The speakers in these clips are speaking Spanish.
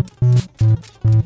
Thank you.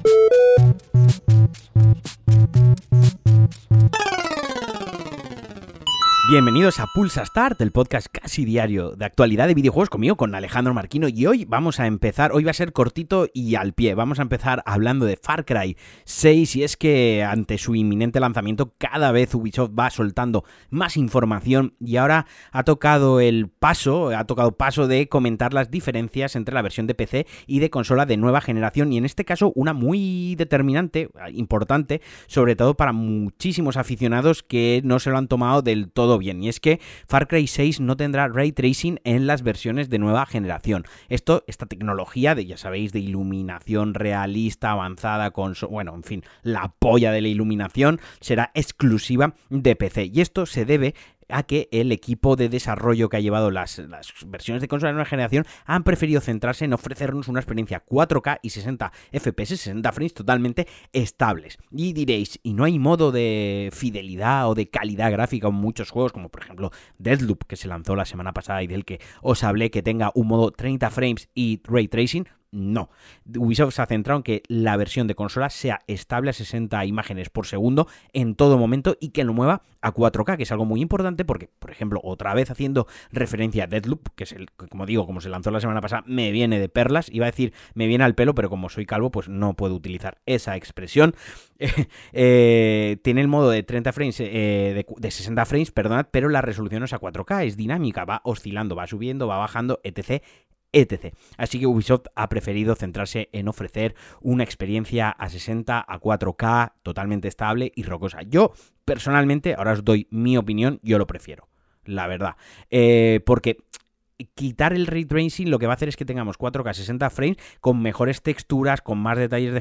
Bienvenidos a Pulsa Start, el podcast casi diario de actualidad de videojuegos conmigo, con Alejandro Marquino. Y hoy vamos a empezar, hoy va a ser cortito y al pie. Vamos a empezar hablando de Far Cry 6. Y es que ante su inminente lanzamiento, cada vez Ubisoft va soltando más información. Y ahora ha tocado el paso, ha tocado paso de comentar las diferencias entre la versión de PC y de consola de nueva generación. Y en este caso, una muy determinante, importante, sobre todo para muchísimos aficionados que no se lo han tomado del todo bien. Y es que Far Cry 6 no tendrá ray tracing en las versiones de nueva generación. Esto, esta tecnología de, ya sabéis, de iluminación realista, avanzada, con, bueno, en fin, la polla de la iluminación, será exclusiva de PC. Y esto se debe a que el equipo de desarrollo que ha llevado las, versiones de consola de nueva generación han preferido centrarse en ofrecernos una experiencia 4K y 60 FPS, 60 frames totalmente estables. Y diréis, ¿y no hay modo de fidelidad o de calidad gráfica en muchos juegos, como por ejemplo Deathloop, que se lanzó la semana pasada y del que os hablé que tenga un modo 30 frames y ray tracing? No. Ubisoft se ha centrado en que la versión de consola sea estable a 60 imágenes por segundo en todo momento y que lo mueva a 4K, que es algo muy importante porque, por ejemplo, otra vez haciendo referencia a Deadloop, que es el, como digo, como se lanzó la semana pasada, me viene de perlas. Iba a decir, me viene al pelo, pero como soy calvo, pues no puedo utilizar esa expresión. Eh, tiene el modo de 30 frames, eh, de, de 60 frames, perdonad, pero la resolución no es a 4K, es dinámica, va oscilando, va subiendo, va bajando, etc etc. Así que Ubisoft ha preferido centrarse en ofrecer una experiencia a 60, a 4K, totalmente estable y rocosa. Yo, personalmente, ahora os doy mi opinión, yo lo prefiero, la verdad. Eh, porque quitar el ray tracing lo que va a hacer es que tengamos 4K 60 frames con mejores texturas, con más detalles de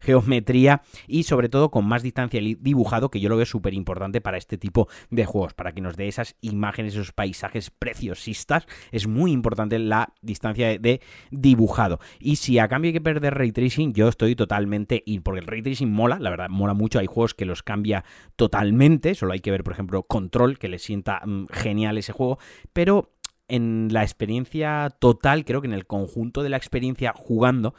geometría y sobre todo con más distancia dibujado, que yo lo veo súper importante para este tipo de juegos, para que nos dé esas imágenes, esos paisajes preciosistas. Es muy importante la distancia de dibujado. Y si a cambio hay que perder ray tracing, yo estoy totalmente ir, porque el ray tracing mola, la verdad, mola mucho. Hay juegos que los cambia totalmente, solo hay que ver, por ejemplo, Control, que le sienta mm, genial ese juego, pero en la experiencia total, creo que en el conjunto de la experiencia jugando,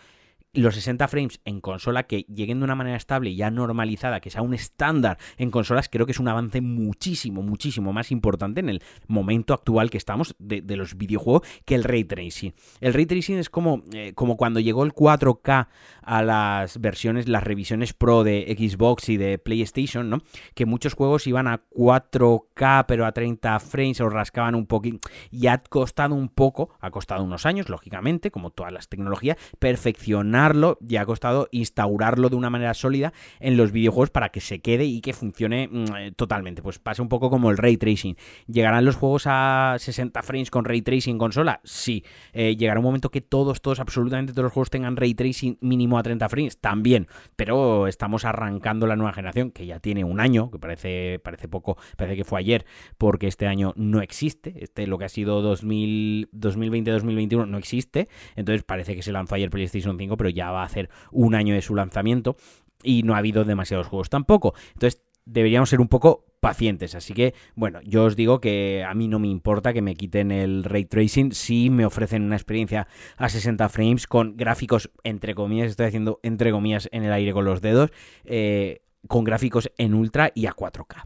los 60 frames en consola que lleguen de una manera estable y ya normalizada, que sea un estándar en consolas, creo que es un avance muchísimo, muchísimo más importante en el momento actual que estamos de, los videojuegos que el ray tracing. El ray tracing es como, eh, como cuando llegó el 4K a las versiones, las revisiones Pro de Xbox y de PlayStation, ¿no? Que muchos juegos iban a 4K pero a 30 frames o rascaban un poquito y ha costado un poco, ha costado unos años, lógicamente, como todas las tecnologías, perfeccionar y ha costado instaurarlo de una manera sólida en los videojuegos para que se quede y que funcione mm, eh, totalmente. Pues pasa un poco como el ray tracing. ¿Llegarán los juegos a 60 frames con ray tracing consola? Sí. Eh, ¿Llegará un momento que todos, todos, absolutamente todos los juegos tengan ray tracing mínimo a 30 frames? También. Pero estamos arrancando la nueva generación, que ya tiene un año, que parece, parece poco, parece que fue ayer, porque este año no existe. Este, lo que ha sido 2020-2021 no existe. Entonces parece que se lanzó ayer PlayStation 5, pero ya va a hacer un año de su lanzamiento y no ha habido demasiados juegos tampoco. Entonces deberíamos ser un poco pacientes. Así que, bueno, yo os digo que a mí no me importa que me quiten el ray tracing si me ofrecen una experiencia a 60 frames con gráficos, entre comillas, estoy haciendo entre comillas en el aire con los dedos, eh, con gráficos en ultra y a 4K.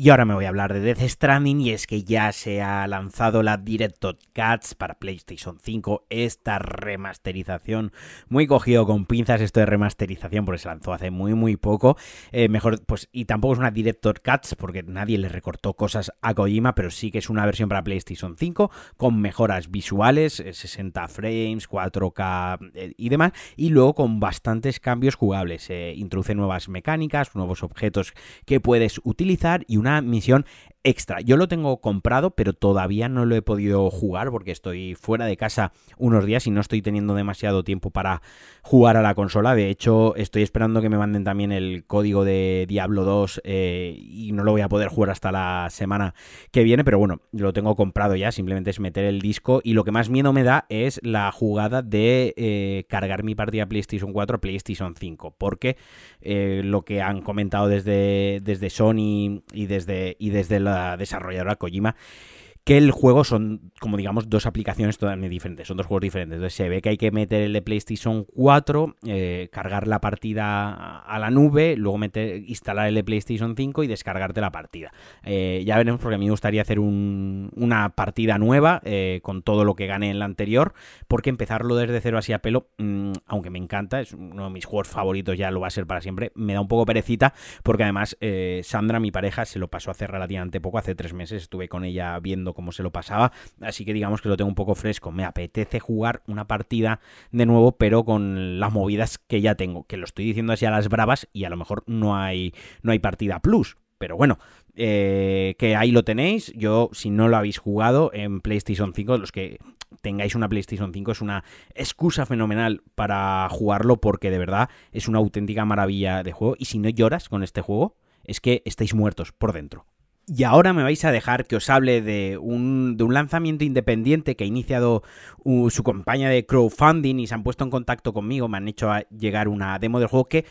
Y ahora me voy a hablar de Death Stranding y es que ya se ha lanzado la Director Cuts para PlayStation 5, esta remasterización, muy cogido con pinzas esto de remasterización porque se lanzó hace muy muy poco, eh, mejor pues y tampoco es una Director Cuts porque nadie le recortó cosas a Kojima, pero sí que es una versión para PlayStation 5 con mejoras visuales, 60 eh, frames, 4K eh, y demás, y luego con bastantes cambios jugables, introduce nuevas mecánicas, nuevos objetos que puedes utilizar y una misión extra. Yo lo tengo comprado, pero todavía no lo he podido jugar porque estoy fuera de casa unos días y no estoy teniendo demasiado tiempo para jugar a la consola. De hecho, estoy esperando que me manden también el código de Diablo 2 eh, y no lo voy a poder jugar hasta la semana que viene, pero bueno, lo tengo comprado ya, simplemente es meter el disco y lo que más miedo me da es la jugada de eh, cargar mi partida PlayStation 4 a PlayStation 5, porque eh, lo que han comentado desde, desde Sony y desde, y desde la desarrolladora Kojima que el juego son, como digamos, dos aplicaciones totalmente diferentes, son dos juegos diferentes. Entonces se ve que hay que meter el de PlayStation 4, eh, cargar la partida a la nube, luego meter, instalar el de PlayStation 5 y descargarte la partida. Eh, ya veremos porque a mí me gustaría hacer una partida nueva eh, con todo lo que gané en la anterior, porque empezarlo desde cero así a pelo, mm, aunque me encanta, es uno de mis juegos favoritos, ya lo va a ser para siempre, me da un poco perecita, porque además Sandra, mi pareja, se lo pasó hace relativamente poco, hace tres meses estuve con ella viendo cómo se lo pasaba, así que digamos que lo tengo un poco fresco. Me apetece jugar una partida de nuevo, pero con las movidas que ya tengo, que lo estoy diciendo así a las bravas y a lo mejor no hay, no hay partida plus. Pero bueno, eh, que ahí lo tenéis. Yo, si no lo habéis jugado en PlayStation 5, los que tengáis una PlayStation 5 es una excusa fenomenal para jugarlo porque de verdad es una auténtica maravilla de juego. Y si no lloras con este juego, es que estáis muertos por dentro. Y ahora me vais a dejar que os hable de un, de un lanzamiento independiente que ha iniciado su compañía de crowdfunding y se han puesto en contacto conmigo, me han hecho llegar una demo del juego que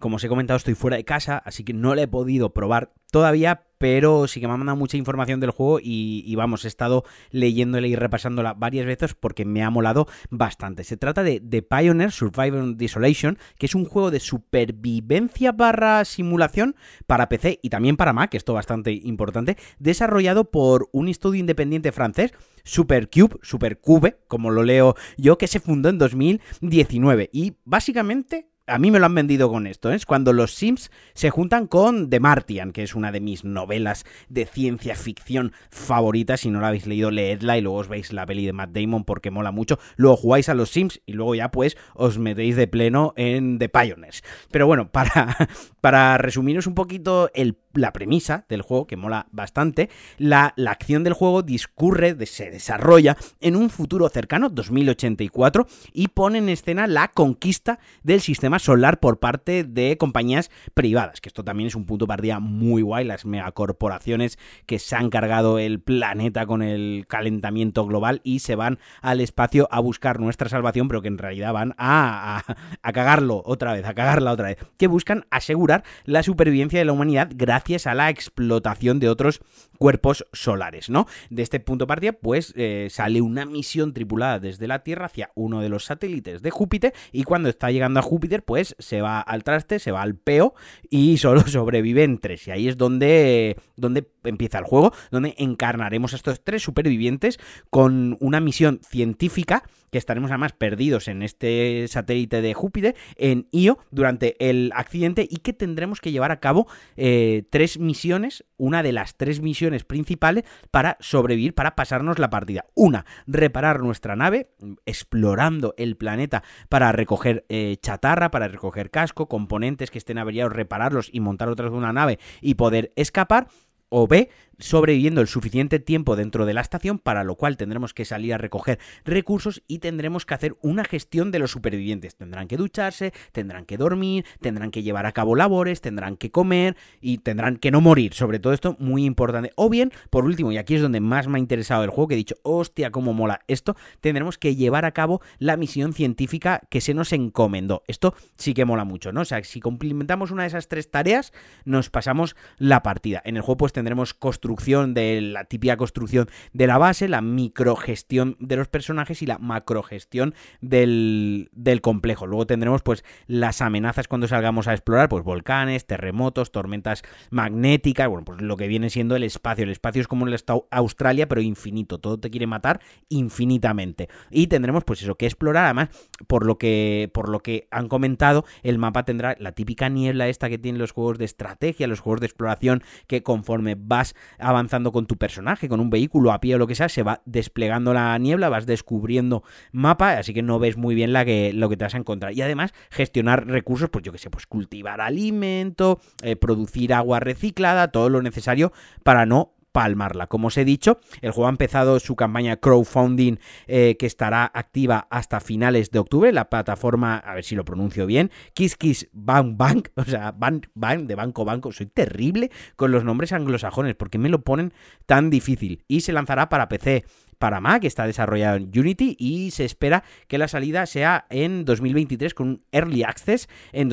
como os he comentado, estoy fuera de casa, así que no le he podido probar todavía, pero sí que me ha mandado mucha información del juego y, vamos, he estado leyéndola y repasándola varias veces porque me ha molado bastante. Se trata de The Pioneer Survivor Desolation, que es un juego de supervivencia barra simulación para PC y también para Mac, esto bastante importante, desarrollado por un estudio independiente francés, Supercube, Supercube, como lo leo yo, que se fundó en 2019 y básicamente a mí me lo han vendido con esto, ¿eh? es cuando los Sims se juntan con The Martian, que es una de mis novelas de ciencia ficción favoritas. Si no la habéis leído, leedla y luego os veis la peli de Matt Damon porque mola mucho. Luego jugáis a los Sims y luego ya pues os metéis de pleno en The Pioneers. Pero bueno, para, para resumiros un poquito la premisa del juego, que mola bastante, la, la acción del juego discurre, se desarrolla en un futuro cercano, 2084, y pone en escena la conquista del sistema solar por parte de compañías privadas, que esto también es un punto partida muy guay, las megacorporaciones que se han cargado el planeta con el calentamiento global y se van al espacio a buscar nuestra salvación, pero que en realidad van a, a, cagarlo otra vez, a cagarla otra vez, que buscan asegurar la supervivencia de la humanidad gracias a la explotación de otros cuerpos solares, ¿no? De este punto de partida, pues eh, sale una misión tripulada desde la Tierra hacia uno de los satélites de Júpiter y cuando está llegando a Júpiter, pues se va al traste, se va al peo y solo sobreviven tres. Y ahí es donde, donde empieza el juego, donde encarnaremos a estos tres supervivientes con una misión científica que estaremos además perdidos en este satélite de Júpiter, en Io, durante el accidente y que tendremos que llevar a cabo eh, tres misiones, una de las tres misiones principales para sobrevivir, para pasarnos la partida. Una, reparar nuestra nave, explorando el planeta para recoger eh, chatarra, para recoger casco, componentes que estén averiados, repararlos y montar otra vez una nave y poder escapar. O B, sobreviviendo el suficiente tiempo dentro de la estación, para lo cual tendremos que salir a recoger recursos y tendremos que hacer una gestión de los supervivientes. Tendrán que ducharse, tendrán que dormir, tendrán que llevar a cabo labores, tendrán que comer y tendrán que no morir. Sobre todo esto, muy importante. O bien, por último, y aquí es donde más me ha interesado el juego, que he dicho, hostia, cómo mola esto, tendremos que llevar a cabo la misión científica que se nos encomendó. Esto sí que mola mucho, ¿no? O sea, si complementamos una de esas tres tareas, nos pasamos la partida. En el juego pues tendremos de la típica construcción de la base, la microgestión de los personajes y la macrogestión del, del complejo. Luego tendremos pues las amenazas cuando salgamos a explorar, pues volcanes, terremotos, tormentas magnéticas, bueno, pues lo que viene siendo el espacio. El espacio es como el Australia, pero infinito. Todo te quiere matar infinitamente. Y tendremos pues eso que explorar. Además, por lo que, por lo que han comentado, el mapa tendrá la típica niebla esta que tienen los juegos de estrategia, los juegos de exploración, que conforme vas avanzando con tu personaje, con un vehículo a pie o lo que sea, se va desplegando la niebla, vas descubriendo mapa, así que no ves muy bien lo que te vas a encontrar. Y además, gestionar recursos, pues yo que sé, pues cultivar alimento, eh, producir agua reciclada, todo lo necesario para no palmarla. Como os he dicho, el juego ha empezado su campaña crowdfunding eh, que estará activa hasta finales de octubre. La plataforma, a ver si lo pronuncio bien, Kiss Kiss Bank Bank, o sea, de Banco Banco. Soy terrible con los nombres anglosajones porque me lo ponen tan difícil. Y se lanzará para PC, para Mac, está desarrollado en Unity y se espera que la salida sea en 2023 con un Early Access en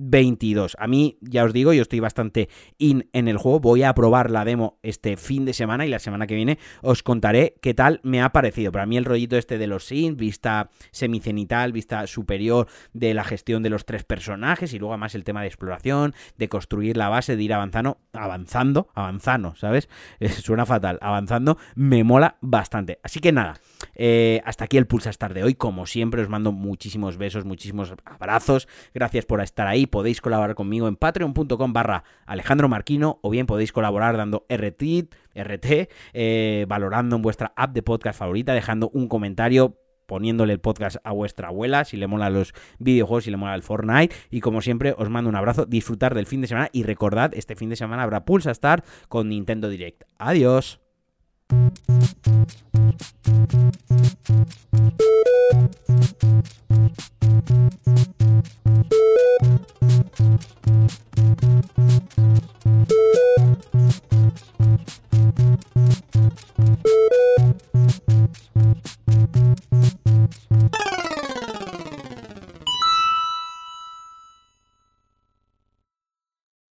2022. A mí, ya os digo, yo estoy bastante in en el juego, voy a probar la demo este fin de semana y la semana que viene os contaré qué tal me ha parecido. Para mí el rollito este de los synths, vista semicenital, vista superior de la gestión de los tres personajes y luego además el tema de exploración, de construir la base, de ir avanzando, avanzando, avanzando, ¿sabes? suena fatal, avanzando, me mola bastante. Así que nada, eh, hasta aquí el Pulsa Star de hoy. Como siempre, os mando muchísimos besos, muchísimos abrazos. Gracias por estar ahí. Podéis colaborar conmigo en patreon.com barra Alejandro Marquino o bien podéis colaborar dando RT, RT eh, valorando en vuestra app de podcast favorita, dejando un comentario poniéndole el podcast a vuestra abuela, si le mola los videojuegos, si le mola el Fortnite. Y como siempre, os mando un abrazo, disfrutar del fin de semana y recordad, este fin de semana habrá Pulsa Start con Nintendo Direct. Adiós.